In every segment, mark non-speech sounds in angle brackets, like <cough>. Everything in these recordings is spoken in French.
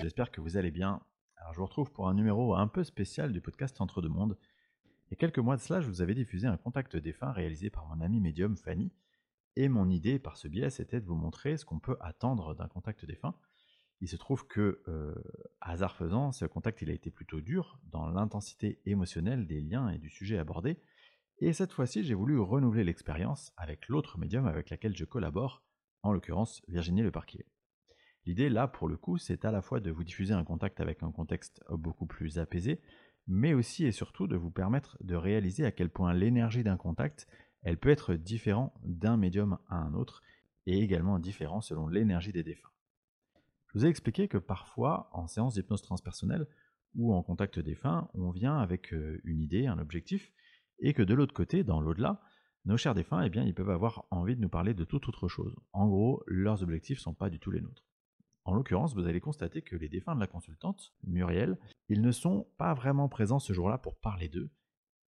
J'espère que vous allez bien. Alors je vous retrouve pour un numéro un peu spécial du podcast Entre deux mondes. Il y a quelques mois de cela, je vous avais diffusé un contact défunt réalisé par mon ami médium Fanny. Et mon idée par ce biais, c'était de vous montrer ce qu'on peut attendre d'un contact défunt. Il se trouve que, euh, hasard faisant, ce contact il a été plutôt dur dans l'intensité émotionnelle des liens et du sujet abordé. Et cette fois-ci, j'ai voulu renouveler l'expérience avec l'autre médium avec laquelle je collabore, en l'occurrence Virginie Leparquier. L'idée là, pour le coup, c'est à la fois de vous diffuser un contact avec un contexte beaucoup plus apaisé, mais aussi et surtout de vous permettre de réaliser à quel point l'énergie d'un contact, elle peut être différente d'un médium à un autre, et également différent selon l'énergie des défunts. Je vous ai expliqué que parfois, en séance d'hypnose transpersonnelle ou en contact défunt, on vient avec euh, une idée, un objectif, et que de l'autre côté, dans l'au-delà, nos chers défunts, eh bien, ils peuvent avoir envie de nous parler de toute autre chose. En gros, leurs objectifs ne sont pas du tout les nôtres. En l'occurrence, vous allez constater que les défunts de la consultante, Muriel, ils ne sont pas vraiment présents ce jour-là pour parler d'eux,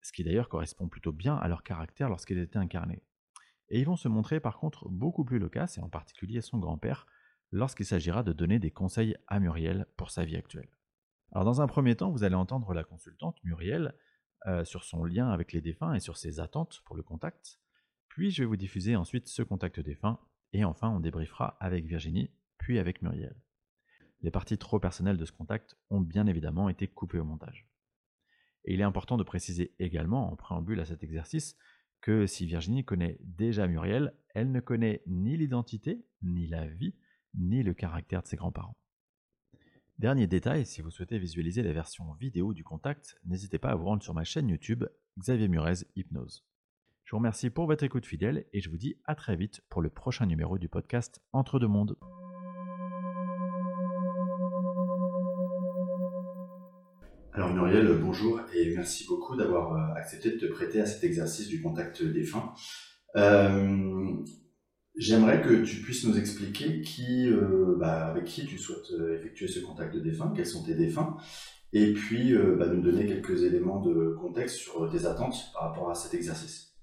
ce qui d'ailleurs correspond plutôt bien à leur caractère lorsqu'ils étaient incarnés. Et ils vont se montrer par contre beaucoup plus loquaces, et en particulier son grand-père, lorsqu'il s'agira de donner des conseils à Muriel pour sa vie actuelle. Alors dans un premier temps, vous allez entendre la consultante, Muriel, euh, sur son lien avec les défunts et sur ses attentes pour le contact. Puis je vais vous diffuser ensuite ce contact défunt, et enfin on débriefera avec Virginie, puis avec Muriel. Les parties trop personnelles de ce contact ont bien évidemment été coupées au montage. Et il est important de préciser également, en préambule à cet exercice, que si Virginie connaît déjà Muriel, elle ne connaît ni l'identité, ni la vie, ni le caractère de ses grands-parents. Dernier détail, si vous souhaitez visualiser la version vidéo du contact, n'hésitez pas à vous rendre sur ma chaîne YouTube Xavier Murez Hypnose. Je vous remercie pour votre écoute fidèle et je vous dis à très vite pour le prochain numéro du podcast Entre deux mondes. Alors Muriel, bonjour et merci beaucoup d'avoir euh, accepté de te prêter à cet exercice du contact défunt. Euh, J'aimerais que tu puisses nous expliquer qui, euh, bah, avec qui tu souhaites effectuer ce contact de défunt, quels sont tes défunts, et puis bah, nous donner quelques éléments de contexte sur tes attentes par rapport à cet exercice.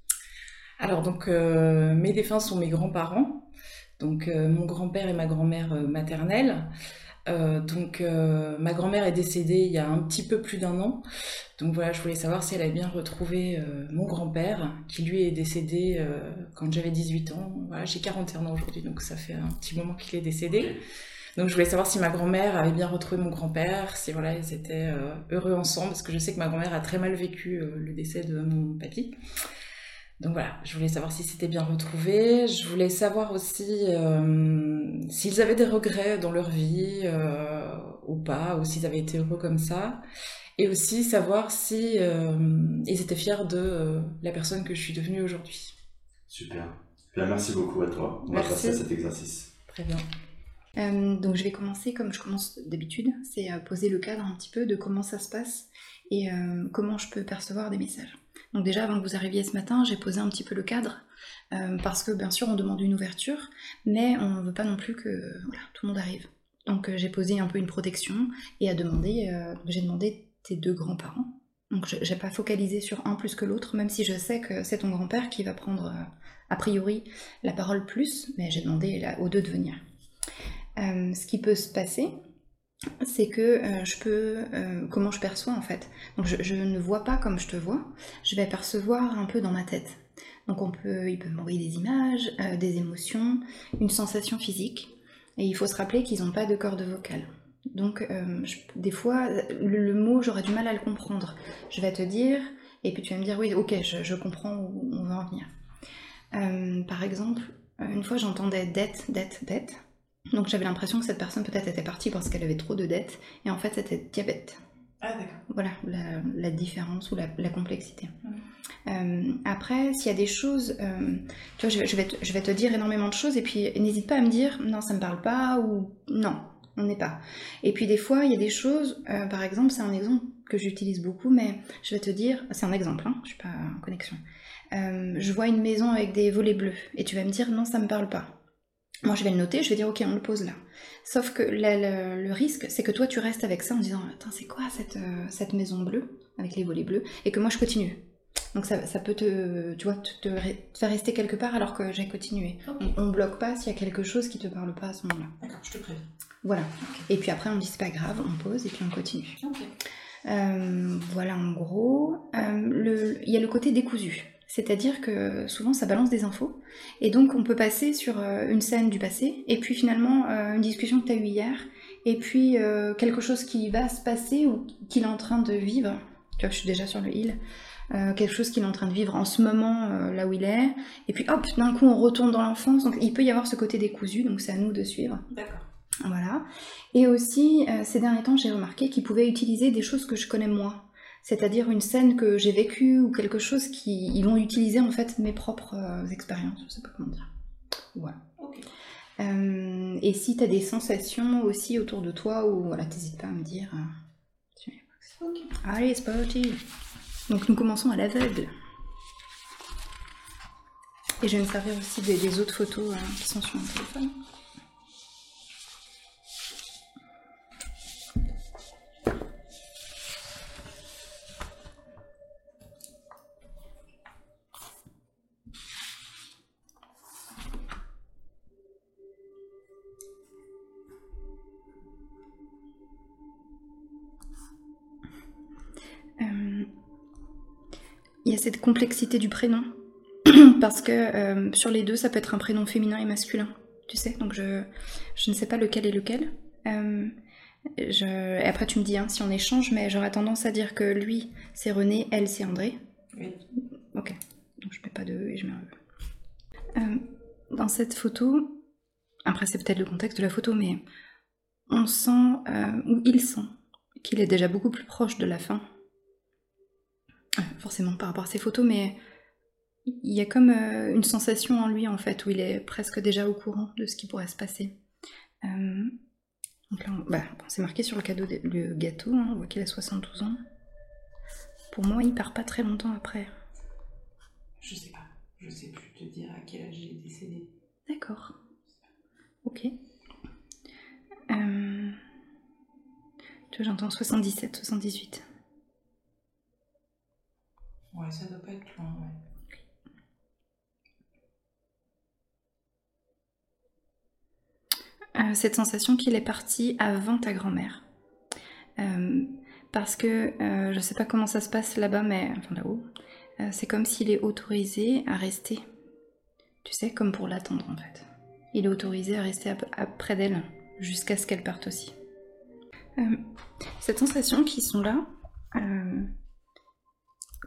Alors donc mes défunts sont mes grands-parents, donc mon grand-père et ma grand-mère maternelle. Euh, donc euh, ma grand-mère est décédée il y a un petit peu plus d'un an. Donc voilà, je voulais savoir si elle avait bien retrouvé euh, mon grand-père, qui lui est décédé quand j'avais 18 ans. Voilà, j'ai 41 ans aujourd'hui, donc ça fait un petit moment qu'il est décédé. Donc je voulais savoir si ma grand-mère avait bien retrouvé mon grand-père, si voilà, ils étaient heureux ensemble, parce que je sais que ma grand-mère a très mal vécu le décès de mon papy. Donc voilà, je voulais savoir si c'était bien retrouvé. Je voulais savoir aussi euh, s'ils avaient des regrets dans leur vie euh, ou pas, ou s'ils avaient été heureux comme ça. Et aussi savoir si euh, ils étaient fiers de la personne que je suis devenue aujourd'hui. Super. Bien, merci beaucoup à toi. On merci. va passer à cet exercice. Très bien. donc je vais commencer comme je commence d'habitude, c'est à poser le cadre un petit peu de comment ça se passe et comment je peux percevoir des messages. Donc déjà, avant que vous arriviez ce matin, j'ai posé un petit peu le cadre, euh, parce que bien sûr, on demande une ouverture, mais on ne veut pas non plus que tout le monde arrive. Donc euh, j'ai posé un peu une protection, et euh, j'ai demandé tes deux grands-parents. Donc je n'ai pas focalisé sur un plus que l'autre, même si je sais que c'est ton grand-père qui va prendre a priori la parole plus, mais j'ai demandé aux deux de venir. ce qui peut se passer, c'est que euh, je peux, euh, comment je perçois en fait. Donc je, ne vois pas comme je te vois, je vais percevoir un peu dans ma tête. Donc on peut, il peut m'envoyer des images, euh, des émotions, une sensation physique. Et il faut se rappeler qu'ils n'ont pas de corde vocale. Donc des fois, le, mot, j'aurais du mal à le comprendre. Je vais te dire, et puis tu vas me dire, oui, ok, je, je comprends où on va en venir. par exemple, une fois j'entendais dette, dette, dette. Donc j'avais l'impression que cette personne peut-être était partie parce qu'elle avait trop de dettes, et en fait c'était diabète. Ah d'accord. Voilà la, différence ou la, complexité. Euh, après, s'il y a des choses, euh, tu vois, je, vais te, je vais te dire énormément de choses, et puis n'hésite pas à me dire non, ça me parle pas, ou non, on n'est pas. Et puis des fois, il y a des choses, euh, par exemple, c'est un exemple que j'utilise beaucoup, mais je vais te dire, c'est un exemple, hein, je suis pas en connexion. je vois une maison avec des volets bleus, et tu vas me dire non, ça me parle pas. Moi, je vais le noter, je vais dire, ok, on le pose là. Sauf que le, risque, c'est que toi, tu restes avec ça en disant, attends, c'est quoi cette, euh, cette maison bleue, avec les volets bleus, et que moi, je continue. Donc ça, ça peut te, tu vois, te, te re- te faire rester quelque part alors que j'ai continué. On, on bloque pas s'il y a quelque chose qui te parle pas à ce moment-là. D'accord, je te préviens. Voilà. Et puis après, on dit c'est pas grave, on pose et puis on continue. Euh, voilà en gros. Euh, Il y a le côté décousu. C'est-à-dire que souvent ça balance des infos. Et donc on peut passer sur euh, une scène du passé, et puis finalement euh, une discussion que tu as eue hier, et puis euh, quelque chose qui va se passer ou qu'il est en train de vivre. Tu vois, je suis déjà sur le. Euh, quelque chose qu'il est en train de vivre en ce moment euh, là où il est. Et puis hop, d'un coup on retourne dans l'enfance. Donc il peut y avoir ce côté décousu, donc c'est à nous de suivre. D'accord. Voilà. Et aussi, euh, ces derniers temps, j'ai remarqué qu'ils pouvaient utiliser des choses que je connais moins. C'est-à-dire une scène que j'ai vécue ou quelque chose qui ils vont utiliser en fait mes propres euh, expériences. Je sais pas comment dire. Voilà. Euh, et si tu as des sensations aussi autour de toi ou voilà, t'hésites pas à me dire. euh. Allez, c'est parti. Donc nous commençons à l'aveugle. Et je vais me servir aussi des, des autres photos hein, qui sont sur mon téléphone. Il y a cette complexité du prénom. <clears throat> Parce que euh, sur les deux, ça peut être un prénom féminin et masculin. Tu sais, donc je, je ne sais pas lequel est lequel. Euh, je, et après, tu me dis hein, si on échange, mais j'aurais tendance à dire que lui, c'est René, elle, c'est André. Oui. Ok. Donc je mets pas de E et je mets un E. Euh, dans cette photo, après c'est peut-être le contexte de la photo, mais on sent, ou il sent, qu'il est déjà beaucoup plus proche de la fin. Forcément par rapport à ces photos, mais il y a comme euh, une sensation en lui en fait, où il est presque déjà au courant de ce qui pourrait se passer. Euh, donc là, on- bah, bon, c'est marqué sur le, cadeau de- le gâteau, hein, on voit qu'il a 72 ans. Pour moi, il part pas très longtemps après. Je sais pas. Je sais plus te dire à quel âge il est décédé. D'accord. Ok. Euh, Tu vois, j'entends 77, 78. Ouais, ça doit pas être loin, ouais. Euh, cette sensation qu'il est parti avant ta grand-mère. Euh, parce que euh, je sais pas comment ça se passe là-bas, mais enfin là-haut, euh, c'est comme s'il est autorisé à rester. Tu sais, comme pour l'attendre en fait. Il est autorisé à rester après d'elle jusqu'à ce qu'elle parte aussi. Cette sensation qu'ils sont là,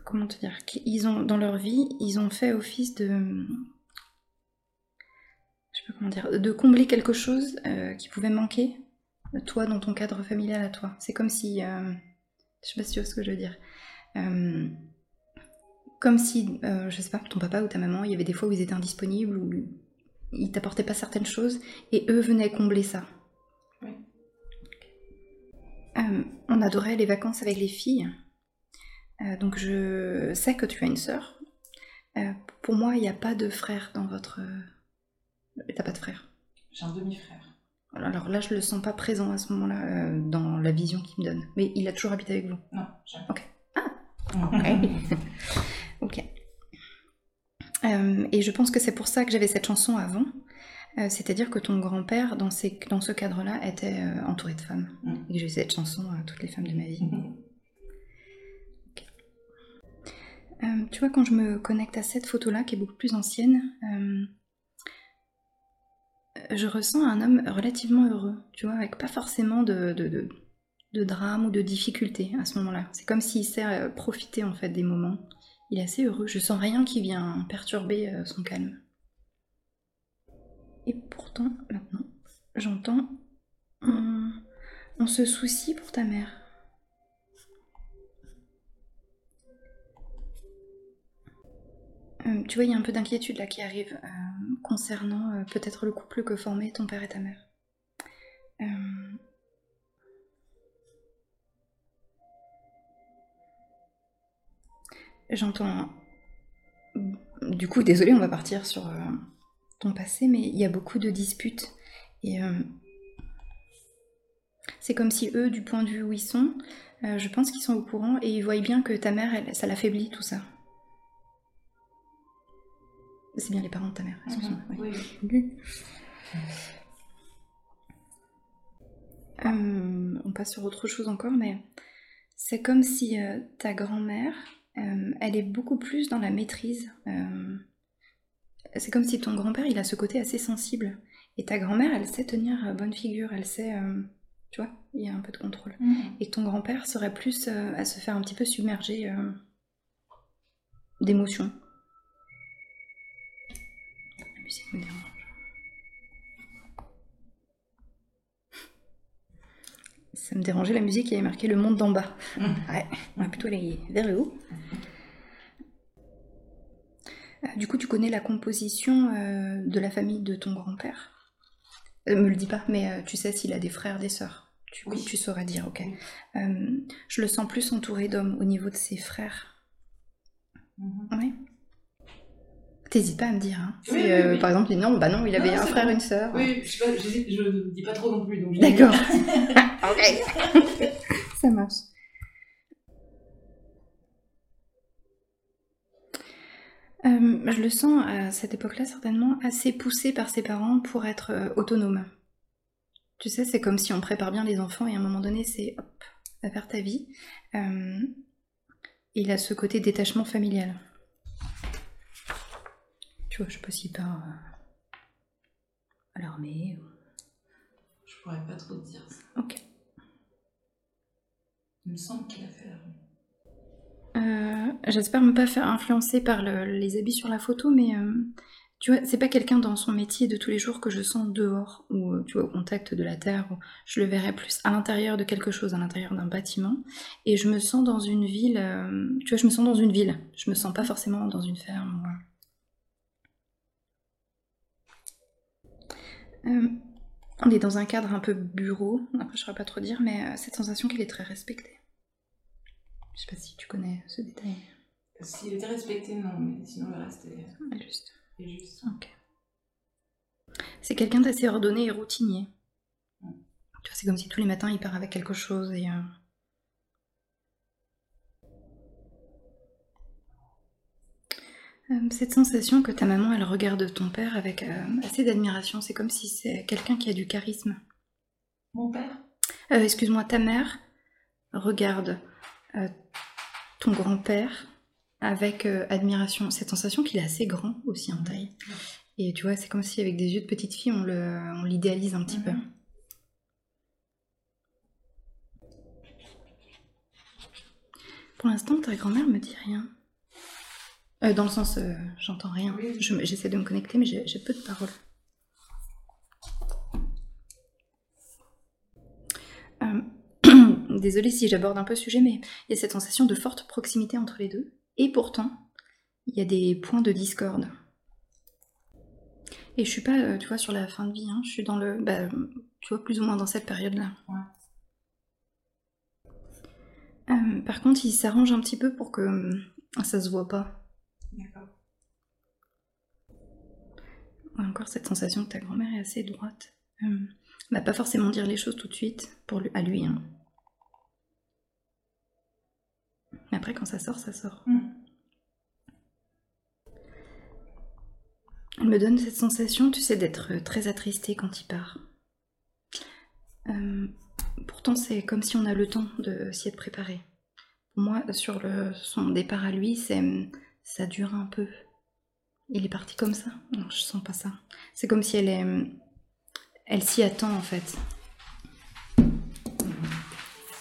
comment te dire, qu'ils ont dans leur vie, ils ont fait office de je sais pas comment dire, de combler quelque chose euh, qui pouvait manquer, euh, toi, dans ton cadre familial à toi. C'est comme si, euh, je sais pas si tu vois ce que je veux dire, Euh, comme si, je sais pas, ton papa ou ta maman, il y avait des fois où ils étaient indisponibles, ou ils t'apportaient pas certaines choses, et eux venaient combler ça. Oui. On adorait les vacances avec les filles, Euh, donc je sais que tu as une sœur. Euh, pour moi, il n'y a pas de frère dans votre... T'as pas de frère. J'ai un demi-frère. Alors là, je le sens pas présent à ce moment-là euh, dans la vision qu'il me donne. Mais il a toujours habité avec vous. Non, jamais. Ok. Ah <laughs> Ok. Euh, et je pense que c'est pour ça que j'avais cette chanson avant. Euh, C'est-à-dire que ton grand-père, dans, ce cadre-là, était euh, entouré de femmes. Mm. Et que j'ai cette chanson à toutes les femmes de ma vie. Euh, tu vois, quand je me connecte à cette photo-là, qui est beaucoup plus ancienne, euh, je ressens un homme relativement heureux, tu vois, avec pas forcément de, de, de- drame ou de difficulté à ce moment-là. C'est comme s'il sait euh, profiter en fait des moments. Il est assez heureux, je sens rien qui vient perturber son calme. Et pourtant, maintenant, j'entends on se soucie pour ta mère. Euh, tu vois, il y a un peu d'inquiétude là qui arrive euh, concernant euh, peut-être le couple que formaient ton père et ta mère. J'entends. Du coup, désolé, on va partir sur ton passé, mais il y a beaucoup de disputes. Et c'est comme si eux, du point de vue où ils sont, je pense qu'ils sont au courant et ils voient bien que ta mère, ça l'affaiblit tout ça. C'est bien les parents de ta mère, excuse-moi. Mhm. oui. Oui. Euh, on passe sur autre chose encore, mais c'est comme si euh, ta grand-mère, euh, elle est beaucoup plus dans la maîtrise. C'est comme si ton grand-père, il a ce côté assez sensible. Et ta grand-mère, elle sait tenir bonne figure, elle sait... tu vois, il y a un peu de contrôle. Mhm. Et ton grand-père serait plus euh, à se faire un petit peu submerger euh, d'émotions. La musique me dérange. Ça me dérangeait la musique, il y avait marqué le monde d'en bas. Mhm. Ouais, on va plutôt aller vers le haut. Euh, Du coup, tu connais la composition euh, de la famille de ton grand-père? Euh, Me le dis pas, mais euh, tu sais s'il a des frères, des sœurs? Tu, Oui. tu sauras dire, ok. Je le sens plus entouré d'hommes au niveau de ses frères. Mhm. Oui. T'hésites pas à me dire. Hein. Oui, Si, oui, euh, oui. Par exemple, non, bah non, il avait Non, un frère, bon. une sœur. Oui, je sais pas, j'hésite, je ne dis pas trop non plus. <laughs> D'accord. <laughs> ok. Ça marche. Euh, je le sens à cette époque-là certainement assez poussé par ses parents pour être euh, autonome. Tu sais, c'est comme si on prépare bien les enfants et à un moment donné, c'est hop, va faire ta vie. Euh, il a ce côté détachement familial. Vois, je sais pas euh, à l'armée. ou- Je pourrais pas trop te dire ça. Ok. Il me semble qu'il a fait. Euh, J'espère me pas faire influencer par le- les habits sur la photo, mais euh, tu vois, c'est pas quelqu'un dans son métier de tous les jours que je sens dehors ou euh, tu vois au contact de la terre. Ou je le verrais plus à l'intérieur de quelque chose, à l'intérieur d'un bâtiment. Et je me sens dans une ville. euh, tu vois, je me sens dans une ville. Je me sens pas forcément dans une ferme. ou, euh. On est dans un cadre un peu bureau. Après, je saurais pas trop dire, mais euh, cette sensation qu'il est très respecté. Je sais pas si tu connais ce détail. S'il était respecté, non, mais sinon le reste est, Ouais, Juste. est juste. Ok. C'est quelqu'un d'assez ordonné et routinier. Mm. Tu vois, c'est comme si tous les matins il part avec quelque chose et. euh, euh, Cette sensation que ta maman elle regarde ton père avec euh, assez d'admiration, c'est comme si c'est quelqu'un qui a du charisme. Mon père? Euh, Excuse-moi, ta mère regarde euh, ton grand-père avec euh, admiration. Cette sensation qu'il est assez grand aussi en taille. Et tu vois, c'est comme si avec des yeux de petite fille, on le- on l'idéalise un petit peu. Pour l'instant, ta grand-mère me dit rien. Euh, dans le sens, euh, j'entends rien. Oui. Je me- J'essaie de me connecter, mais j'ai peu de paroles. Euh, <clears throat> Désolée si j'aborde un peu le sujet, mais il y a cette sensation de forte proximité entre les deux. Et pourtant, il y a des points de discorde. Et je suis pas, tu vois, sur la fin de vie, hein, je suis dans le. Bah, tu vois, plus ou moins dans cette période-là. Euh, par contre, il s'arrange un petit peu pour que euh, ça se voit pas. D'accord. Ouais, encore cette sensation que ta grand-mère est assez droite. Euh, bah, pas forcément dire les choses tout de suite, pour lui, à lui. hein. Mais après, quand ça sort, ça sort. Mhm. Elle me donne cette sensation, tu sais, d'être euh, très attristée quand il part. Euh, pourtant, c'est comme si on a le temps de s'y être préparé. Pour moi, sur le, son départ à lui, c'est ça dure un peu. Il est parti comme ça? Non, je sens pas ça. C'est comme si elle est, elle s'y attend en fait.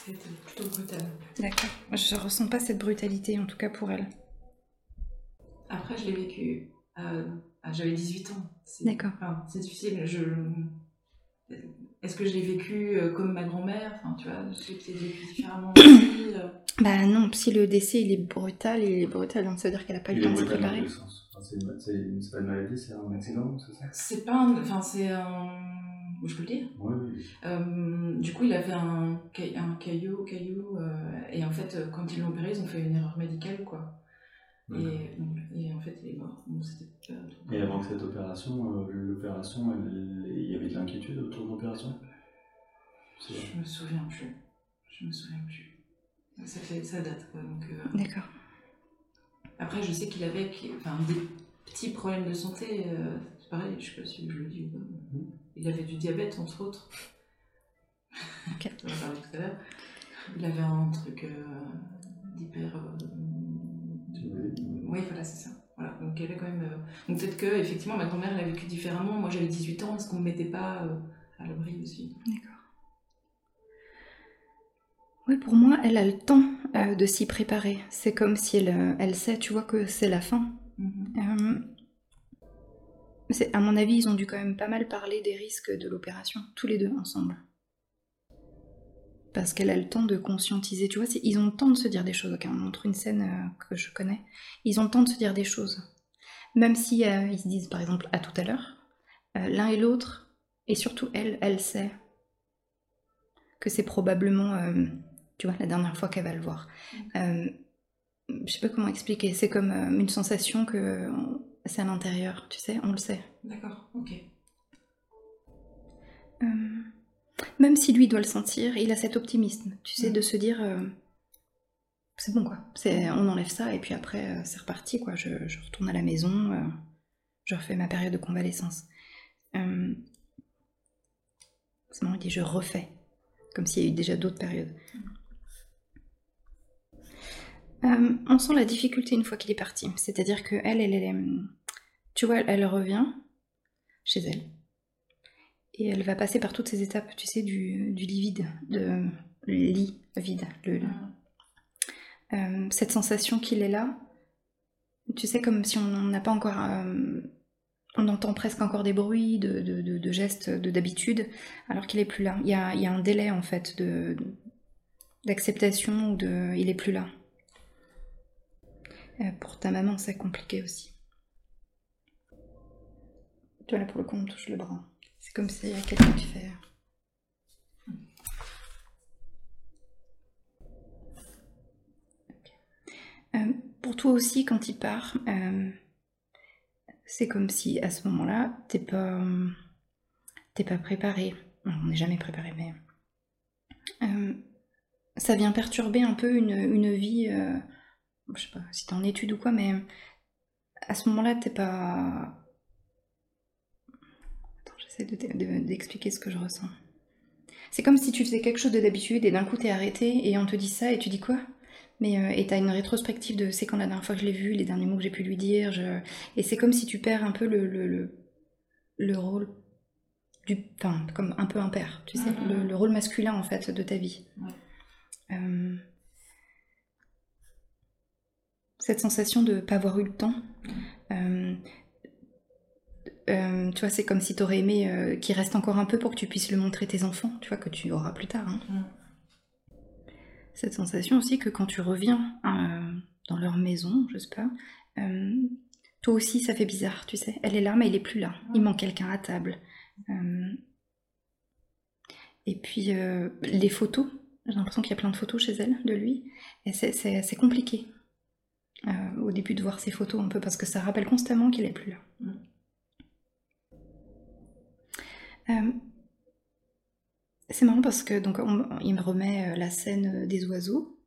C'était plutôt brutal. D'accord. Je ressens pas cette brutalité, en tout cas pour elle. Après, je l'ai vécu. euh, ah, J'avais 18 ans. C'est- D'accord. c'est difficile. Je... Est-ce que je l'ai vécu euh, comme ma grand-mère? Enfin, tu vois, je l'ai peut-être vécu différemment <coughs> aussi. euh. Bah non, si le décès il est brutal, il est brutal, donc ça veut dire qu'elle a pas eu le temps de dans préparer. Enfin, C'est une- pas une maladie, c'est un accident, c'est ça? C'est pas un... Enfin, c'est un... Je peux le dire? Oui, oui. Euh, du coup, il avait un, ca- un caillot, caillou, euh, et en fait, quand ils l'ont opéré, ils ont fait une erreur médicale, quoi. Et, donc, et en fait, il est mort. Donc, c'était pas Et avant que cette opération, euh, l'opération, il y avait de l'inquiétude autour de l'opération? Je me souviens plus. Je me souviens plus. Ça fait, ça date, quoi. Euh, D'accord. Après, je sais qu'il avait, enfin, des petit problème de santé. euh, c'est pareil, je sais pas si je le dis ou pas. Il avait du diabète, entre autres. Ok. On en parlé tout à l'heure. Il avait un truc euh, d'hyper. Oui, voilà, c'est ça. Voilà. Donc, il y avait quand même. euh, Donc, peut-être que, effectivement, ma grand-mère l'a vécu différemment. Moi, j'avais 18 ans. Est-ce qu'on me mettait pas euh, à l'abri aussi? D'accord. Oui, pour moi, elle a le temps euh, de s'y préparer. C'est comme si elle, elle sait, tu vois, que c'est la fin. Euh, c'est- à mon avis, ils ont dû quand même pas mal parler des risques de l'opération, tous les deux ensemble. Parce qu'elle a le temps de conscientiser, tu vois, ils ont le temps de se dire des choses. Ok, on montre une scène euh, que je connais. Ils ont le temps de se dire des choses. Même si euh, ils se disent, par exemple, à tout à l'heure, euh, l'un et l'autre, et surtout elle, elle sait que c'est probablement, tu vois, la dernière fois qu'elle va le voir. Euh, je sais pas comment expliquer, c'est comme une sensation que c'est à l'intérieur, tu sais, on le sait. D'accord, ok. Même si lui doit le sentir, il a cet optimisme, tu sais, Mm. de se dire euh, c'est bon quoi, c'est, on enlève ça et puis après euh, c'est reparti quoi, je, je retourne à la maison, euh, je refais ma période de convalescence. C'est marrant, il dit je refais, comme s'il y a eu déjà d'autres périodes. On sent la difficulté une fois qu'il est parti, c'est-à-dire que elle, elle, tu vois, elle revient chez elle. Et elle va passer par toutes ces étapes, tu sais, du, lit vide, de lit vide, euh, cette sensation qu'il est là. Tu sais, comme si on n'a pas encore. euh, on entend presque encore des bruits, de, de- de- gestes de d'habitude, alors qu'il est plus là. Il y a, un délai en fait de d'acceptation ou de. Il est plus là. Euh, pour ta maman, c'est compliqué aussi. Tu vois, là pour le coup, on touche le bras. C'est comme s'il y a quelqu'un qui fait. Ok. Euh, pour toi aussi, quand il part, euh, c'est comme si à ce moment-là, t'es pas, euh, t'es pas préparé. On n'est jamais préparé, mais euh, ça vient perturber un peu une, une vie. euh, je sais pas si t'es en études ou quoi, mais à ce moment-là, t'es pas. J'essaie de- de- d'expliquer ce que je ressens. C'est comme si tu faisais quelque chose de d'habitude et d'un coup t'es arrêté et on te dit ça et tu dis quoi? Mais euh, et t'as une rétrospective de c'est quand la dernière fois que je l'ai vu, les derniers mots que j'ai pu lui dire, je- et c'est comme si tu perds un peu le, le, le, le rôle du, enfin comme un peu un père, tu sais, Mhm. le, le rôle masculin en fait de ta vie. Euh, cette sensation de pas avoir eu le temps. euh, euh, tu vois, c'est comme si tu aurais aimé euh, qu'il reste encore un peu pour que tu puisses le montrer tes enfants, tu vois, que tu auras plus tard. hein. Mm. Cette sensation aussi que quand tu reviens euh, dans leur maison, je sais pas, toi aussi ça fait bizarre, tu sais. Elle est là, mais il est plus là. Il manque quelqu'un à table. Et puis les photos, j'ai l'impression qu'il y a plein de photos chez elle de lui, et c'est- compliqué. au début de voir ces photos un peu parce que ça rappelle constamment qu'il est plus là. Mm. Euh, c'est marrant parce que donc on- il me remet euh, la scène euh, des oiseaux.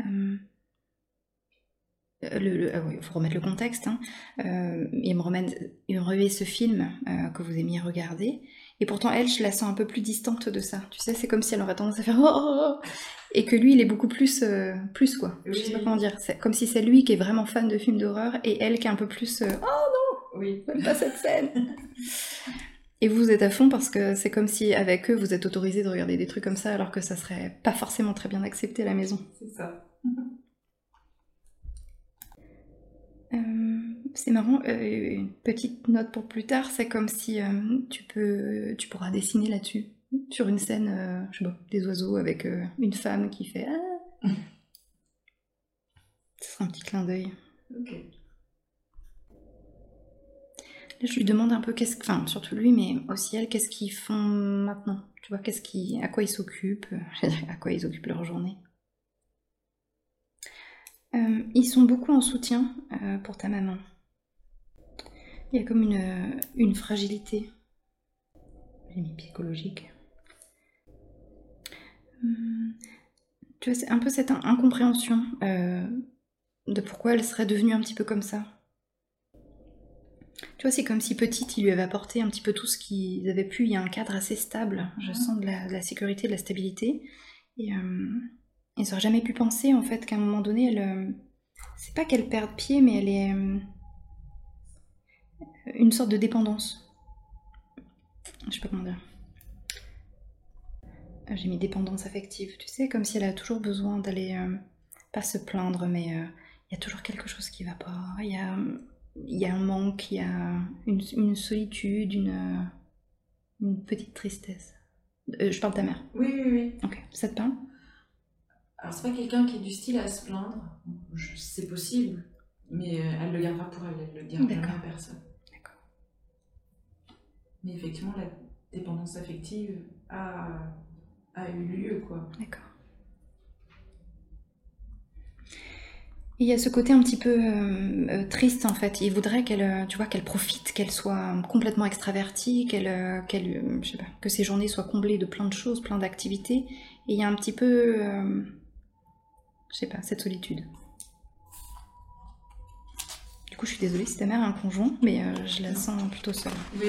Euh, le, le- ah oui, faut remettre le contexte. hein. Euh, il me remet, il me remet ce film euh, que vous aimiez regarder. Et pourtant, elle, je la sens un peu plus distante de ça. Tu sais, c'est comme si elle aurait tendance à faire oh, oh, oh et que lui, il est beaucoup plus, euh, plus quoi. Je sais pas Oui. comment dire. C'est comme si c'est lui qui est vraiment fan de films d'horreur et elle qui est un peu plus oh Oui. j'aime pas cette scène. Et vous êtes à fond parce que c'est comme si avec eux vous êtes autorisé de regarder des trucs comme ça alors que ça serait pas forcément très bien accepté à la maison. C'est ça. <laughs> Euh, c'est marrant, euh, une petite note pour plus tard, c'est comme si euh, tu peux, tu pourras dessiner là-dessus, sur une scène, je sais pas, des oiseaux avec une femme qui fait ah. <laughs> Ce sera un petit clin d'œil. Ok. Je lui demande un peu qu'est-ce, enfin surtout lui, mais aussi elle, qu'est-ce qu'ils font maintenant Tu vois, qu'est-ce à quoi ils s'occupent <laughs> À quoi ils occupent leur journée Euh, Ils sont beaucoup en soutien euh, pour ta maman. Il y a comme une, fragilité, psychologique. Hum, Tu vois, c'est un peu cette in- incompréhension euh, de pourquoi elle serait devenue un petit peu comme ça. Tu vois, c'est comme si petite, il lui avait apporté un petit peu tout ce qu'ils avaient pu. Il y a un cadre assez stable. Je Mhm. sens de la, de la sécurité, de la stabilité. Et euh, ils n'auraient jamais pu penser, en fait, qu'à un moment donné, elle. euh, c'est pas qu'elle perde pied, mais elle est. euh, une sorte de dépendance. Je sais pas comment dire. Euh, J'ai mis dépendance affective, tu sais, comme si elle a toujours besoin d'aller. euh, pas se plaindre, mais il y a toujours quelque chose qui va pas. Il y a, il y a un manque, il y a une, une solitude, une, une petite tristesse. Euh, je parle de ta mère. Oui, oui, oui. Ok, ça te parle? Alors, c'est pas quelqu'un qui est du style à se plaindre. C'est possible. Mais euh, elle le gardera pour elle. Elle le dira jamais à personne. D'accord. Mais effectivement, la dépendance affective a, a eu lieu, quoi. D'accord. Et Il y a ce côté un petit peu euh, euh, triste en fait. Il voudrait qu'elle, euh, tu vois, qu'elle profite, qu'elle soit complètement extravertie, qu'elle, qu'elle, je sais pas, que ses journées soient comblées de plein de choses, plein d'activités. Et il y a un petit peu, euh, je sais pas, cette solitude. Du coup, je suis désolée si ta mère a un conjoint, mais euh, je la sens plutôt seule. Oui,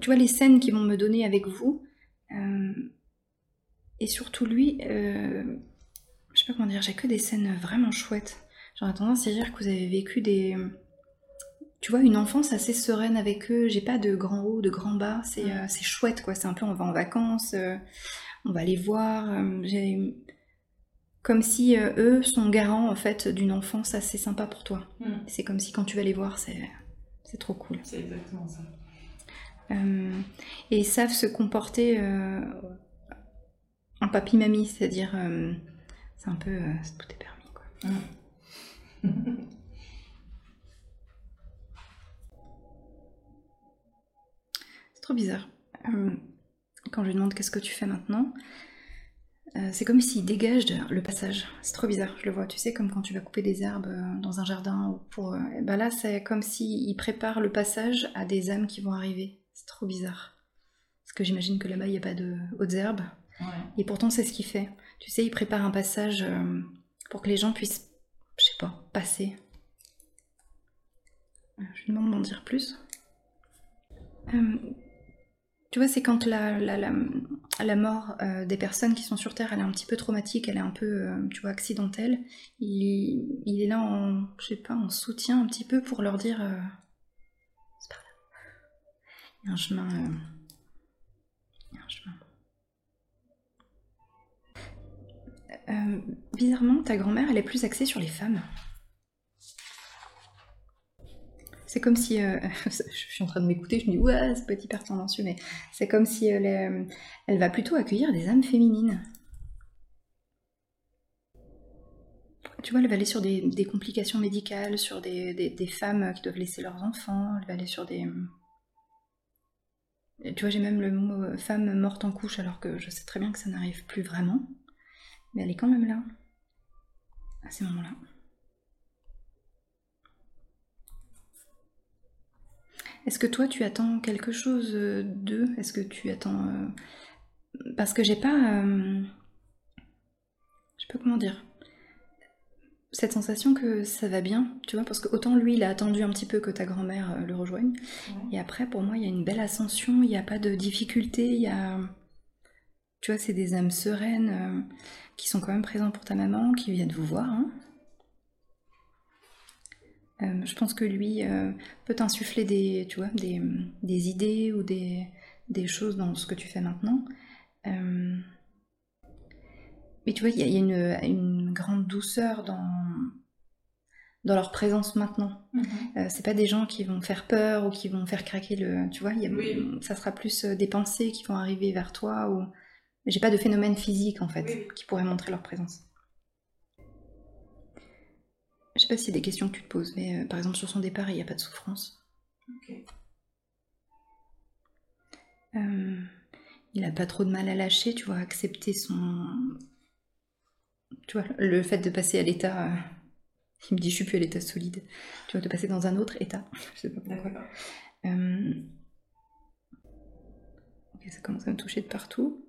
tu vois, les scènes qu'ils vont me donner avec vous, et surtout lui, euh, je sais pas comment dire, j'ai que des scènes vraiment chouettes. J'aurais tendance à dire que vous avez vécu des. Tu vois, une enfance assez sereine avec eux. J'ai pas de grand haut, de grand bas. C'est euh, c'est chouette, quoi. C'est un peu, on va en vacances, euh, on va les voir. euh, j'ai- Comme si euh, eux sont garants, en fait, d'une enfance assez sympa pour toi. Hmm. C'est comme si quand tu vas les voir, c'est trop cool. C'est exactement ça. Euh, et ils savent se comporter en papy-mamie, c'est-à-dire euh, c'est un peu euh, tout est permis quoi. <laughs> C'est trop bizarre. Euh, quand je lui demande qu'est-ce que tu fais maintenant, c'est comme s'il dégage le passage. C'est trop bizarre, je le vois. Tu sais, comme quand tu vas couper des herbes dans un jardin. Ou pour, euh, bah là, c'est comme s'il prépare le passage à des âmes qui vont arriver. C'est trop bizarre. Parce que j'imagine que là-bas, il n'y a pas de hautes herbes. Et pourtant, c'est ce qu'il fait. Tu sais, il prépare un passage euh, pour que les gens puissent, je sais pas, passer. Euh, Je lui demande d'en dire plus. Euh, tu vois, c'est quand la, la, la, mort des personnes qui sont sur Terre, elle est un petit peu traumatique, elle est un peu, tu vois, accidentelle. Il, il est là en, je sais pas, en soutien un petit peu pour leur dire, c'est par là. Il y a un chemin. il y a un chemin. Euh, bizarrement, ta grand-mère, elle est plus axée sur les femmes. C'est comme si. euh, <laughs> je suis en train de m'écouter, je me dis, ouais, c'est pas hyper tendancieux, mais c'est comme si elle, euh, va plutôt accueillir des âmes féminines. Tu vois, elle va aller sur des, complications médicales, sur des, femmes qui doivent laisser leurs enfants, elle va aller sur des. Tu vois, j'ai même le mot femme morte en couche, alors que je sais très bien que ça n'arrive plus vraiment. Mais elle est quand même là, à ces moments-là. Est-ce que toi, tu attends quelque chose euh, d'eux? Est-ce que tu attends... euh, Parce que j'ai pas... euh, Je sais pas comment dire. Cette sensation que ça va bien, tu vois, parce que autant lui, il a attendu un petit peu que ta grand-mère le rejoigne, et après, pour moi, il y a une belle ascension, il n'y a pas de difficulté, il y a... Tu vois, c'est des âmes sereines euh, qui sont quand même présentes pour ta maman, qui viennent vous voir. hein. Euh, je pense que lui euh, peut t'insuffler des, tu vois, des, des idées ou des, des choses dans ce que tu fais maintenant. Euh, mais tu vois, il y a, il y a une, une grande douceur dans, dans leur présence maintenant. Mhm. Euh, c'est pas des gens qui vont faire peur ou qui vont faire craquer le. Tu vois, il y a- Oui. ça sera plus des pensées qui vont arriver vers toi ou. J'ai pas de phénomène physique en fait Oui, qui pourrait montrer leur présence. Je sais pas y a des questions que tu te poses, mais euh, par exemple sur son départ, il n'y a pas de souffrance. Euh, il a pas trop de mal à lâcher, tu vois, accepter son. Tu vois, le fait de passer à l'état. euh, Il me dit, je suis plus à l'état solide. Tu vois, de passer dans un autre état. <laughs> Je sais pas pourquoi. Ok, ça commence à me toucher de partout.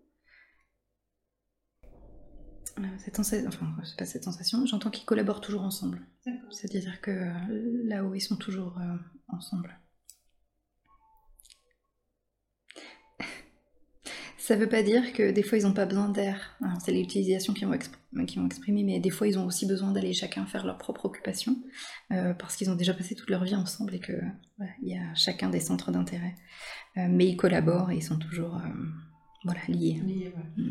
Euh, cette sensation, enfin, c'est pas cette sensation, j'entends qu'ils collaborent toujours ensemble. C'est-à-dire que euh, là-haut, ils sont toujours euh, ensemble. <laughs> Ça veut pas dire que des fois ils n'ont pas besoin d'air. C'est les utilisations qui vont, vont exprimer, mais des fois ils ont aussi besoin d'aller chacun faire leur propre occupation euh, parce qu'ils ont déjà passé toute leur vie ensemble et que voilà, il y a chacun des centres d'intérêt. Euh, mais ils collaborent et ils sont toujours voilà, liés. Lié, ouais.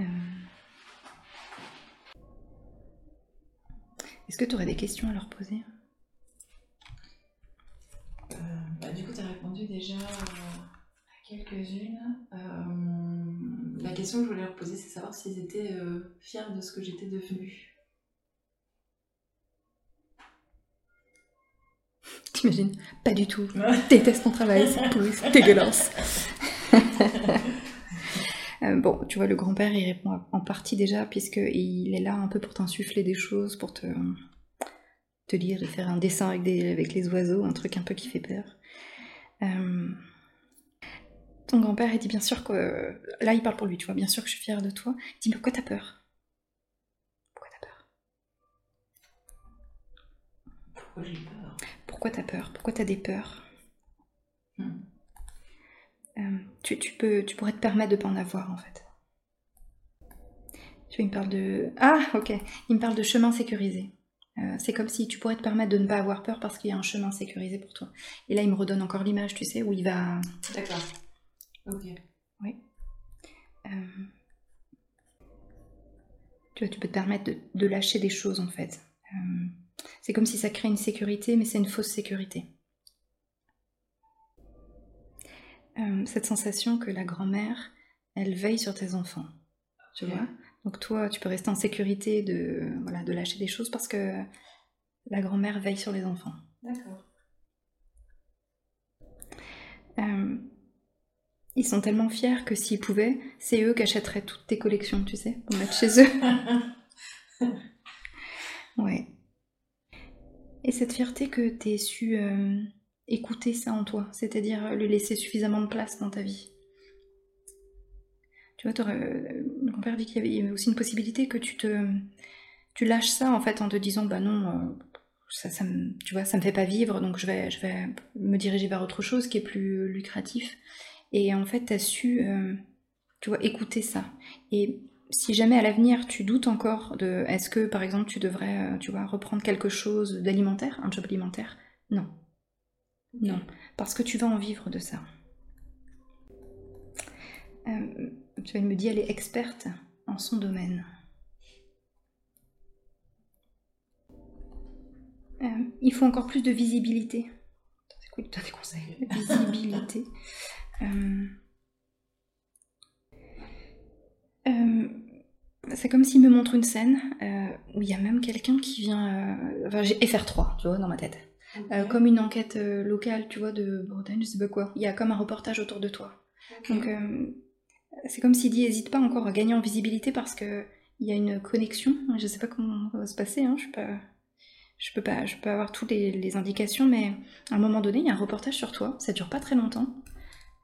Euh, Est-ce que tu aurais des questions à leur poser? Euh, bah, du coup, tu as répondu déjà euh, à quelques-unes. Euh, la question que je voulais leur poser, c'est savoir s'ils étaient fiers de ce que j'étais devenue. <laughs> T'imagines? Pas du tout. Déteste mon travail, c'est <laughs> dégueulasse. <laughs> Euh, bon, tu vois, le grand-père, il répond en partie déjà, puisqu'il est là un peu pour t'insuffler des choses, pour te, te lire et faire un dessin avec, des, avec les oiseaux, un truc un peu qui fait peur. Euh, Ton grand-père, il dit bien sûr que... Là, il parle pour lui, tu vois, bien sûr que je suis fière de toi. Il dit, mais pourquoi t'as peur? Pourquoi t'as peur? Pourquoi j'ai peur? Pourquoi t'as peur? Pourquoi t'as des peurs Hmm. Euh, tu, tu peux, tu pourrais te permettre de pas en avoir en fait. Tu vois, il me parle de. Ah, ok. Il me parle de chemin sécurisé. Euh, c'est comme si tu pourrais te permettre de ne pas avoir peur parce qu'il y a un chemin sécurisé pour toi. Et là, il me redonne encore l'image, tu sais, où il va. D'accord. Ok. euh, Tu vois, tu peux te permettre de, de lâcher des choses en fait. Euh, c'est comme si ça crée une sécurité, mais c'est une fausse sécurité. Euh, cette sensation que la grand-mère, elle veille sur tes enfants. Tu vois? Donc toi, tu peux rester en sécurité de, voilà, de lâcher des choses parce que la grand-mère veille sur les enfants. D'accord. Euh, ils sont tellement fiers que s'ils pouvaient, c'est eux qui achèteraient toutes tes collections, tu sais, pour mettre chez eux. <laughs> Ouais. Et cette fierté que t'aies su euh, écouter ça en toi, c'est-à-dire lui laisser suffisamment de place dans ta vie. Tu vois, euh, mon grand-père dit qu'il y avait- aussi une possibilité que tu te, tu lâches ça en fait en te disant bah non, euh, ça, ça me, tu vois, ça me fait pas vivre, donc je vais, je vais me diriger vers autre chose qui est plus lucratif. Et en fait, t'as su, euh, tu vois, écouter ça. Et si jamais à l'avenir tu doutes encore de est-ce que par exemple tu devrais euh, tu vois reprendre quelque chose d'alimentaire, un job alimentaire? Non. Non, parce que tu vas en vivre de ça. Euh, tu il me dit elle est experte en son domaine. Euh, il faut encore plus de visibilité. C'est quoi, des conseils? Visibilité. <laughs> Euh, c'est comme s'il me montre une scène où il y a même quelqu'un qui vient. enfin, j'ai FR3, tu vois, dans ma tête. Euh, comme une enquête euh, locale, tu vois, de Bretagne, je sais pas quoi. Il y a comme un reportage autour de toi. Donc, euh, c'est comme s'il dit hésite pas encore à gagner en visibilité parce que il y a une connexion. Je sais pas comment ça va se passer, hein, je suis pas. Je peux pas, je peux avoir toutes les, les indications, mais à un moment donné, il y a un reportage sur toi. Ça dure pas très longtemps.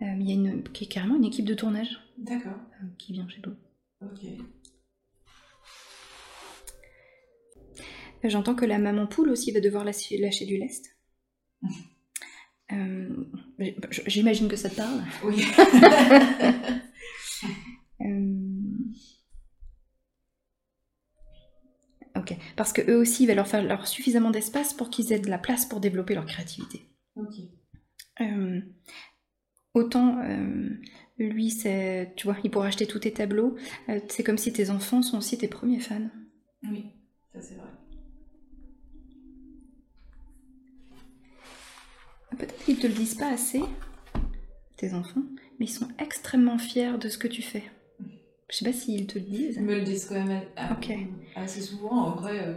Il y a une, qui est carrément une équipe de tournage D'accord. qui vient chez nous. Ok. J'entends que la maman poule aussi va devoir lâcher, lâcher du lest. <laughs> Euh, J'imagine que ça te parle. Oui. <laughs> <laughs> Euh, Ok, parce que eux aussi, il va leur faire leur suffisamment d'espace pour qu'ils aient de la place pour développer leur créativité. ok. Euh, autant lui, c'est, tu vois, il pourra acheter tous tes tableaux. C'est comme si tes enfants sont aussi tes premiers fans. Oui, ça c'est vrai. Peut-être qu'ils te le disent pas assez, tes enfants, mais ils sont extrêmement fiers de ce que tu fais. Je sais pas s'ils te le disent. Ils me le disent quand même a- Ok. assez souvent. En vrai, euh,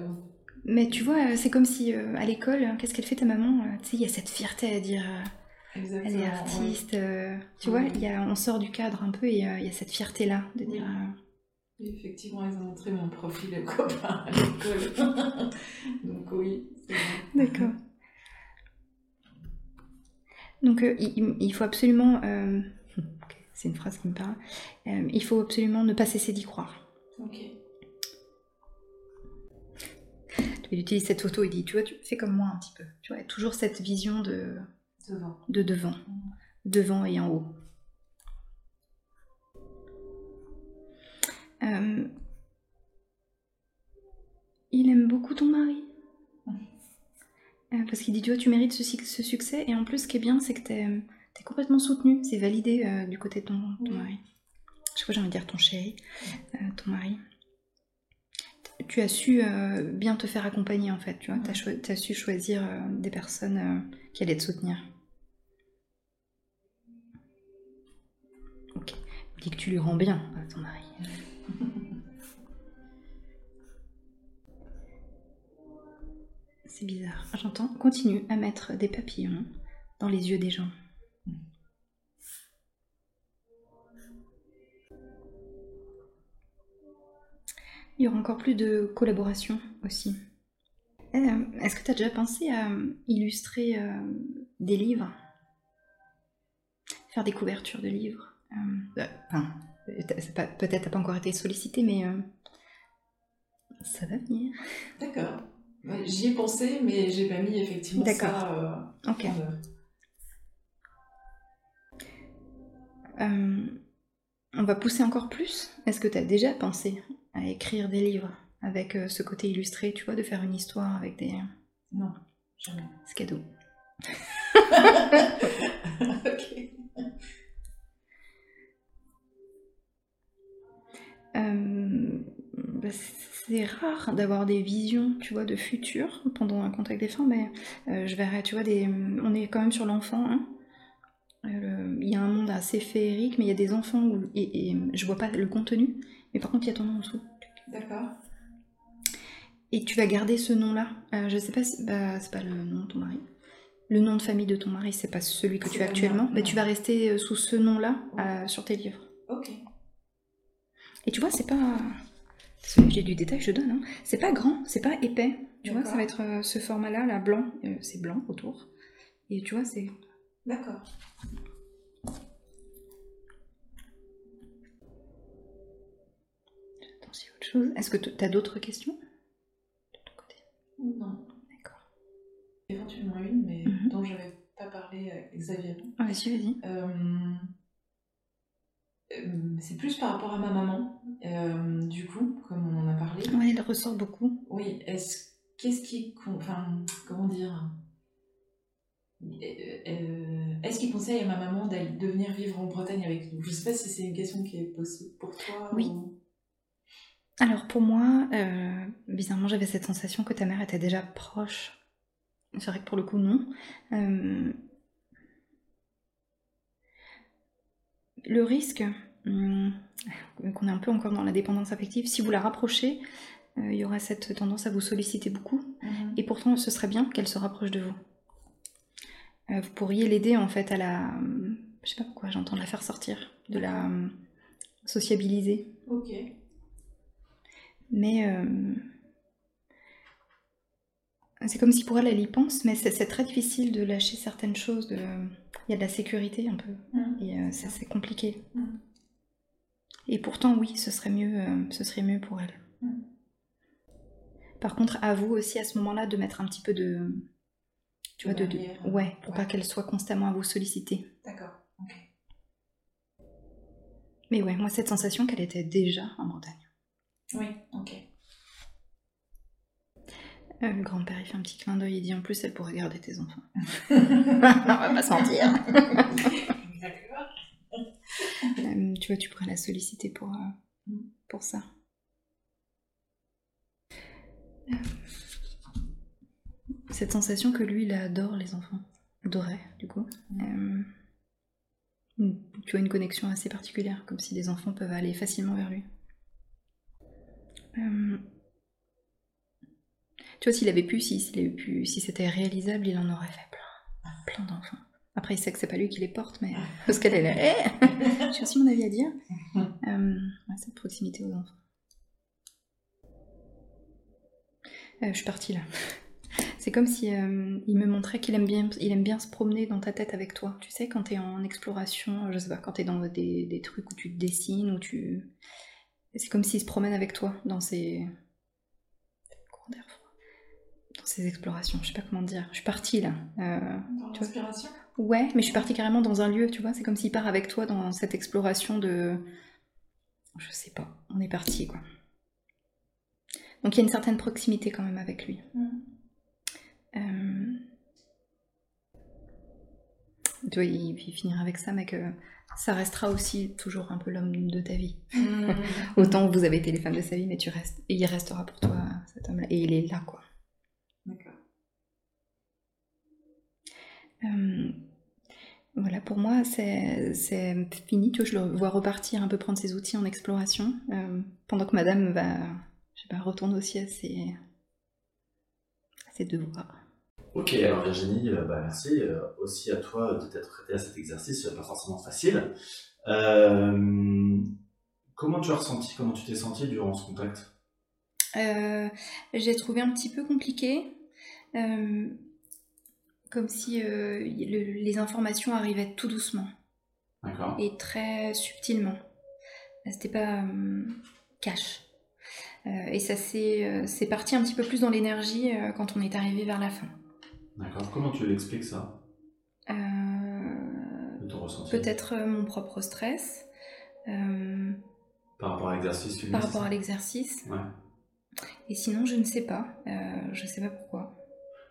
Mais tu vois, euh, c'est comme si euh, à l'école, euh, qu'est-ce qu'elle fait ta maman Tu sais, il y a cette fierté à dire exactement. elle est ouais. artiste. euh, tu Ouais. vois, y a, on sort du cadre un peu et euh, il y a cette fierté-là de dire. euh, Effectivement, ils ont montré mon profil aux copains à l'école. <laughs> Donc oui, vrai. D'accord. Donc euh, il, il- faut absolument. euh, <laughs> c'est une phrase qui me parle. Euh, il faut absolument ne pas cesser d'y croire. Ok. Il utilise cette photo, il dit, tu vois, tu fais comme moi un petit peu. Tu vois, toujours cette vision de, Devant. de devant, devant et en haut. Il aime beaucoup ton mari. Euh, parce qu'il dit, tu vois, tu mérites ce, ce succès. Et en plus, ce qui est bien, c'est que t'es es complètement soutenu. C'est validé euh, du côté de ton, ton Oui. mari. Je sais pas, j'ai envie de dire ton chéri, euh, ton mari. Tu as su euh, bien te faire accompagner, en fait. Tu vois, choi- t'as su choisir des personnes qui allaient te soutenir. Ok. Il dit que tu lui rends bien à ton mari. <laughs> C'est bizarre. J'entends. Continue à mettre des papillons dans les yeux des gens. Il y aura encore plus de collaboration aussi. Euh, Est-ce que tu as déjà pensé à euh, illustrer euh, des livres? Faire des couvertures de livres Euh, Enfin, peut-être t'as pas encore été sollicité, mais ça va venir. D'accord. Ouais, J'y ai pensé, mais j'ai pas mis effectivement D'accord. ça euh, Ok. Euh, on va pousser encore plus. Est-ce que tu as déjà pensé à écrire des livres avec euh, ce côté illustré, tu vois, de faire une histoire avec des... Non, jamais. C'est cadeau. <laughs> ok. Bah, c'est rare d'avoir des visions, tu vois, de futur pendant un contact défunt, mais euh, je verrais, tu vois, des... on est quand même sur l'enfant. hein. Euh, Il y a un monde assez féerique, mais il y a des enfants où... et, et je vois pas le contenu, mais par contre il y a ton nom en dessous. D'accord. Et tu vas garder ce nom-là. Euh, je sais pas si. Bah, c'est pas le nom de ton mari. Le nom de famille de ton mari, c'est pas celui que tu as actuellement. Mais tu vas rester euh, sous ce nom-là sur tes livres. Ok. Et tu vois, c'est pas. J'ai du détail, je donne. Hein. C'est pas grand, c'est pas épais. Tu vois, ça va être euh, ce format-là, là, blanc. Euh, c'est blanc autour. Et tu vois, c'est. D'accord. Attends, c'est autre chose. Est-ce que tu as d'autres questions? De ton côté Non. D'accord. Éventuellement une, mais Mhm. dont je n'avais pas parlé avec Xavier. Ah, vas-y, vas-y. Euh, euh, c'est plus par rapport à ma maman, euh, du coup, comme on en a parlé. Ouais, elle ressort beaucoup. Oui, est-ce qu'est-ce qui, enfin, comment dire, Euh, euh, est-ce qu'il conseille à ma maman d'aller de venir vivre en Bretagne avec nous? Je sais pas si c'est une question qui est possible pour toi. Oui. ou- Alors pour moi, euh, bizarrement, j'avais cette sensation que ta mère était déjà proche. C'est vrai que pour le coup, non. Le risque, hum, qu'on est un peu encore dans la dépendance affective, si vous la rapprochez, euh, il y aura cette tendance à vous solliciter beaucoup. Mhm. Et pourtant, ce serait bien qu'elle se rapproche de vous. Euh, vous pourriez l'aider en fait à la... Je sais pas pourquoi j'entends la faire sortir, de la euh, sociabiliser. Ok. Mais c'est comme si pour elle, elle y pense, mais c'est très difficile de lâcher certaines choses. De... Il y a de la sécurité un peu, Mhm. et euh, ça, c'est compliqué. Mhm. Et pourtant, oui, ce serait mieux, euh, ce serait mieux pour elle. Mhm. Par contre, à vous aussi à ce moment-là de mettre un petit peu de, tu vois, de, de- ouais, pour pas qu'elle soit constamment à vous solliciter. D'accord. Ok. Mais ouais, moi cette sensation qu'elle était déjà en Bretagne. Oui. Ok. Euh, le grand-père il fait un petit clin d'œil et dit en plus elle pourrait garder tes enfants. <laughs> On va pas se mentir. D'accord. Euh, tu vois, tu pourrais la solliciter pour, euh, Mm. pour ça. Euh, Cette sensation que lui, il adore les enfants. Adorait, du coup. Une- tu vois, une connexion assez particulière, comme si les enfants peuvent aller facilement vers lui. Tu vois, s'il avait pu, si, s'il avait pu, si c'était réalisable, il en aurait fait plein, plein d'enfants. Après, il sait que c'est pas lui qui les porte, mais <laughs> parce qu'elle est là. Eh <laughs> J'ai aussi mon avis à dire. <laughs> Euh, ouais, cette proximité aux enfants. Euh, je suis partie là. C'est comme si euh, il me montrait qu'il aime bien, il aime bien se promener dans ta tête avec toi. Tu sais, quand t'es en exploration, je sais pas, quand t'es dans des, des trucs où tu te dessines, où tu, c'est comme s'il se promène avec toi dans ses dans ces explorations. Je sais pas comment dire. Je suis partie là. Euh, Dans l'inspiration? Ouais, mais je suis partie carrément dans un lieu, tu vois. C'est comme s'il part avec toi dans cette exploration de. Je sais pas. On est parti, quoi. Donc il y a une certaine proximité quand même avec lui. Mm. Euh, Tu vois, il, il finira avec ça, mais que ça restera aussi toujours un peu l'homme de ta vie. Mm. <laughs> Autant que vous avez été les femmes de sa vie, mais tu restes. Et il restera pour toi, cet homme-là. Et il est là, quoi. D'accord. Euh, voilà, pour moi, c'est fini. Tu vois, je le vois repartir un peu prendre ses outils en exploration, euh, pendant que madame va, je sais pas, retourne aussi à ses, à ses devoirs. Ok, alors Virginie, euh, bah, merci aussi à toi de t'être prêtée à cet exercice, pas forcément facile. Euh, comment tu as ressenti, comment tu t'es senti durant ce contact? Euh, J'ai trouvé un petit peu compliqué, euh, comme si euh, le- les informations arrivaient tout doucement. Et très subtilement. C'était pas euh, cash. Euh, et ça s'est euh, c'est parti un petit peu plus dans l'énergie quand on est arrivé vers la fin. D'accord. Comment tu l'expliques ça, Peut-être mon propre stress Par rapport à l'exercice par rapport à l'exercice. Ouais. Et sinon, je ne sais pas. Je sais pas pourquoi.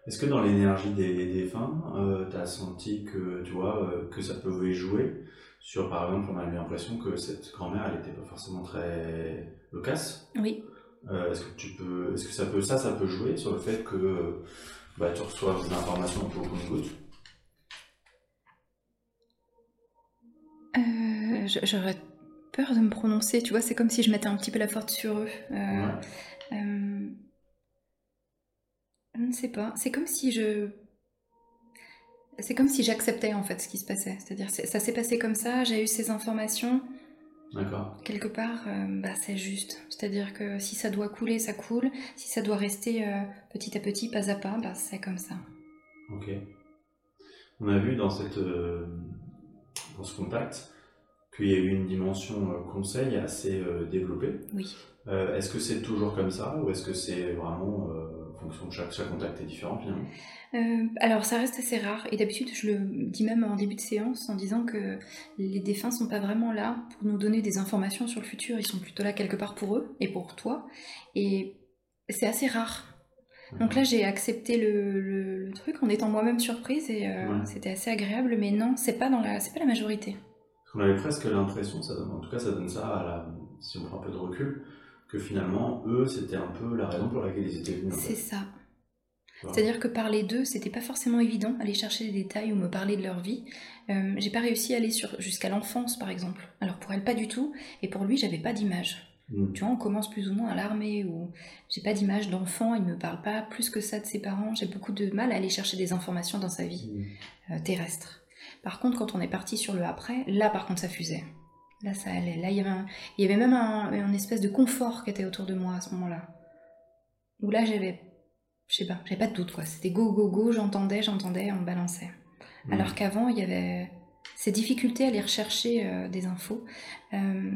Est-ce que dans l'énergie des défunts, euh, tu as senti que, tu vois, euh, que ça pouvait jouer sur, par exemple, on a eu l'impression que cette grand-mère, elle n'était pas forcément très loquace? Oui. Euh, est-ce que tu peux, est-ce que ça peut, ça, ça peut jouer sur le fait que euh, bah, tu reçois des informations un peu au compte-goutte J'aurais peur de me prononcer. Tu vois, c'est comme si je mettais un petit peu la faute sur eux. Ouais. Je ne sais pas. C'est comme si je. C'est comme si j'acceptais en fait ce qui se passait. C'est-à-dire, c'est- ça s'est passé comme ça, j'ai eu ces informations. D'accord. Quelque part, euh, bah, c'est juste. C'est-à-dire que si ça doit couler, ça coule. Si ça doit rester euh, petit à petit, pas à pas, bah, c'est comme ça. Ok. On a vu dans, cette, euh, dans ce contact qu'il y a eu une dimension conseil assez développée. Oui. Est-ce que c'est toujours comme ça ou est-ce que c'est vraiment en fonction chaque, chaque contact est différent finalement Euh, alors ça reste assez rare et d'habitude je le dis même en début de séance en disant que les défunts sont pas vraiment là pour nous donner des informations sur le futur, ils sont plutôt là quelque part pour eux et pour toi et c'est assez rare. Donc là j'ai accepté le, le- le truc en étant moi-même surprise et euh, Ouais. c'était assez agréable mais non c'est pas dans la c'est pas la majorité. On avait presque l'impression, ça donne- en tout cas ça donne ça à la, si on prend un peu de recul, que finalement eux c'était un peu la raison pour laquelle ils étaient venus. en C'est ça. Voilà. C'est-à-dire que parler d'eux, c'était pas forcément évident, aller chercher des détails ou me parler de leur vie. Euh, j'ai pas réussi à aller sur, jusqu'à l'enfance, par exemple. Alors pour elle, pas du tout. Et pour lui, j'avais pas d'image. Mm. Tu vois, on commence plus ou moins à l'armée où j'ai pas d'image d'enfant, il me parle pas plus que ça de ses parents. J'ai beaucoup de mal à aller chercher des informations dans sa vie Mm. euh, terrestre. Par contre, quand on est parti sur le après, là par contre ça fusait. Là ça allait. Là il y avait, un- il y avait même un, un espèce de confort qui était autour de moi à ce moment-là. Où là j'avais, je sais pas, j'avais pas de doute quoi. C'était go go go, j'entendais, j'entendais, on me balançait. Mm. Alors qu'avant il y avait ces difficultés à aller rechercher euh, des infos. Euh,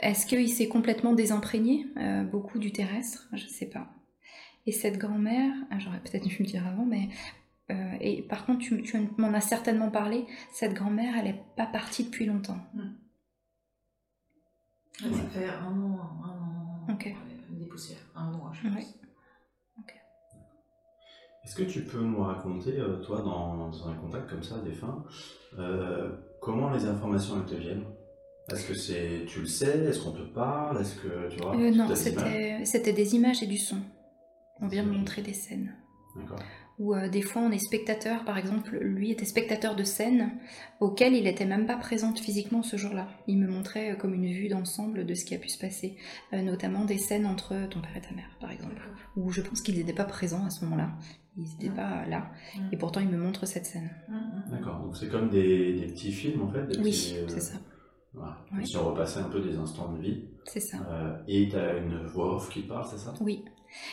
Est-ce qu'il s'est complètement désimprégné euh, beaucoup du terrestre? Je sais pas. Et cette grand-mère, ah, j'aurais peut-être dû le dire avant, mais euh, et par contre, tu, tu m'en as certainement parlé, cette grand-mère, elle n'est pas partie depuis longtemps. Ouais, Ça fait un an, un an, Ok. ouais, des poussières, un mois, je pense. Ouais. Est-ce que tu peux nous raconter, euh, toi, dans, dans un contact comme ça, défunt, euh, comment les informations elles te viennent? Est-ce que c'est, tu le sais? Est-ce qu'on te parle? Est-ce que tu vois Euh, non, c'était c'était des images et du son. On vient me montrer des scènes. D'accord. Ou euh, des fois, on est spectateur, par exemple, lui était spectateur de scènes auxquelles il n'était même pas présente physiquement ce jour-là. Il me montrait euh, comme une vue d'ensemble de ce qui a pu se passer, Euh, notamment des scènes entre ton père et ta mère, par exemple, où je pense qu'ils n'étaient pas présents à ce moment-là. Ils n'étaient Mm. pas là. Mm. Et pourtant, il me montre cette scène. Mm. D'accord. Donc c'est comme des, des petits films en fait. Des Oui, euh, c'est ça. Voilà. Repassait un peu des instants de vie. C'est ça. Euh, et tu as une voix off qui parle, c'est ça? Oui.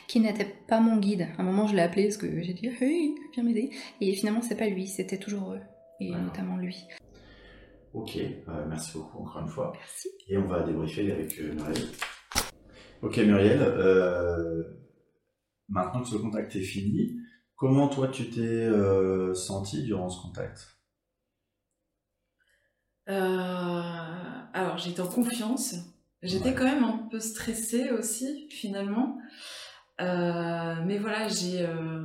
Qui n'était pas mon guide. À un moment, je l'ai appelé parce que j'ai dit Hey, viens m'aider. Et finalement, c'est pas lui, c'était toujours eux, et notamment lui. Ok, euh, merci beaucoup encore une fois. Merci. Et on va débriefer avec euh, Muriel. Ok Muriel, euh, maintenant que ce contact est fini, comment toi tu t'es euh, senti durant ce contact? Euh, alors, j'étais en confiance. J'étais Ouais. quand même un peu stressée aussi, finalement. Euh, mais voilà, j'ai euh,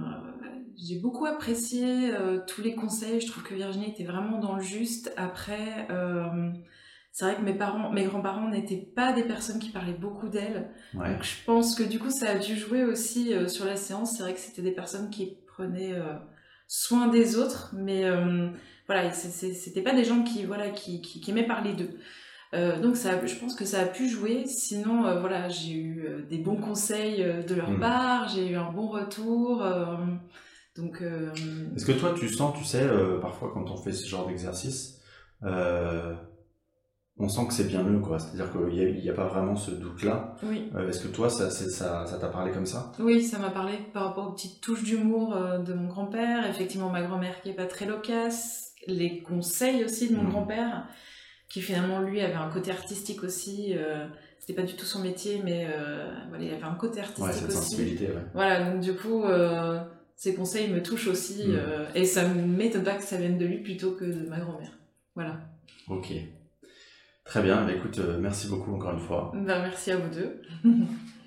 j'ai beaucoup apprécié euh, tous les conseils. Je trouve que Virginie était vraiment dans le juste. Après, euh, c'est vrai que mes parents, mes grands-parents n'étaient pas des personnes qui parlaient beaucoup. Ouais. Donc je pense que du coup ça a dû jouer aussi euh, sur la séance. C'est vrai que c'était des personnes qui prenaient soin des autres, mais voilà, c'était pas des gens qui voilà qui, qui, qui aimaient parler d'eux. Euh, donc ça, je pense que ça a pu jouer. Sinon euh, voilà, j'ai eu euh, des bons conseils de leur Mm. part, j'ai eu un bon retour. donc Est-ce que toi tu sens, tu sais, parfois quand on fait ce genre d'exercice, on sent que c'est bien eux, quoi. C'est-à-dire qu'il n'y a, il y a pas vraiment ce doute-là. oui. Euh, Est-ce que toi, ça ça ça t'a parlé comme ça? Oui, ça m'a parlé par rapport aux petites touches d'humour euh, de mon grand-père, effectivement ma grand-mère qui est pas très loquace, les conseils aussi de mon Mhm. grand-père, qui finalement lui avait un côté artistique aussi, euh, c'était pas du tout son métier, mais euh, voilà, il avait un côté Ouais, artistique cette aussi. sensibilité, ouais. Voilà, donc du coup, euh, ces conseils me touchent aussi, Mhm. euh, et ça m'étonne pas que ça vienne de lui plutôt que de ma grand-mère. Voilà. Ok. Très bien, bah, écoute, merci beaucoup encore une fois. Ben, merci à vous deux. <laughs>